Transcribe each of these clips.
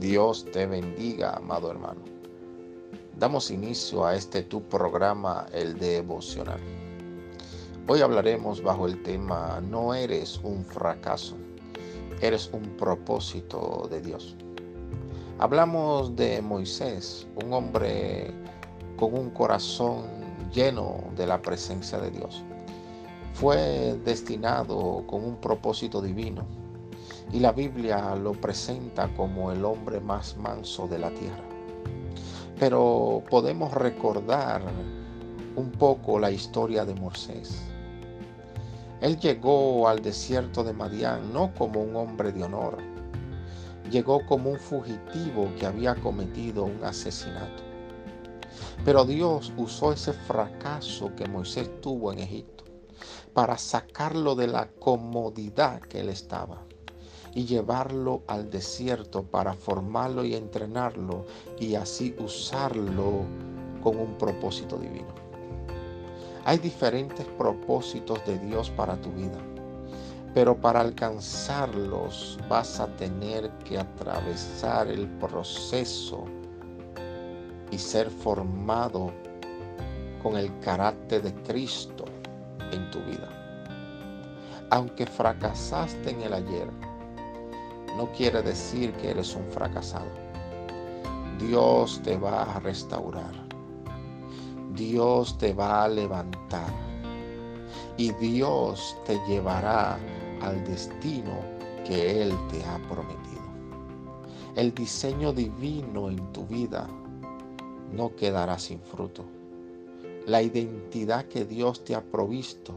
Dios te bendiga, amado hermano. Damos inicio a este tu programa, el devocional. Hoy hablaremos bajo el tema No eres un fracaso, eres un propósito de Dios. Hablamos de Moisés, un hombre con un corazón lleno de la presencia de Dios. Fue destinado con un propósito divino y la Biblia lo presenta como el hombre más manso de la tierra. Pero podemos recordar un poco la historia de Moisés. Él llegó al desierto de Madián no como un hombre de honor, llegó como un fugitivo que había cometido un asesinato. Pero Dios usó ese fracaso que Moisés tuvo en Egipto para sacarlo de la comodidad que él estaba y llevarlo al desierto para formarlo y entrenarlo y así usarlo con un propósito divino. Hay diferentes propósitos de Dios para tu vida, pero para alcanzarlos vas a tener que atravesar el proceso y ser formado con el carácter de Cristo en tu vida. Aunque fracasaste en el ayer, no quiere decir que eres un fracasado. Dios te va a restaurar. Dios te va a levantar. Y Dios te llevará al destino que Él te ha prometido. El diseño divino en tu vida no quedará sin fruto. La identidad que Dios te ha provisto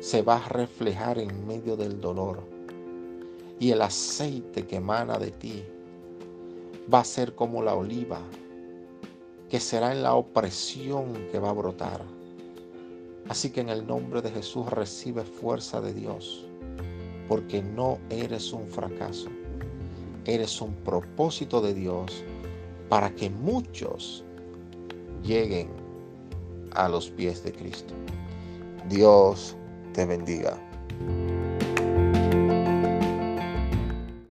se va a reflejar en medio del dolor y el aceite que emana de ti va a ser como la oliva que será en la opresión que va a brotar. Así que en el nombre de Jesús recibe fuerza de Dios, porque no eres un fracaso, eres un propósito de Dios para que muchos lleguen a los pies de Cristo. Dios te bendiga.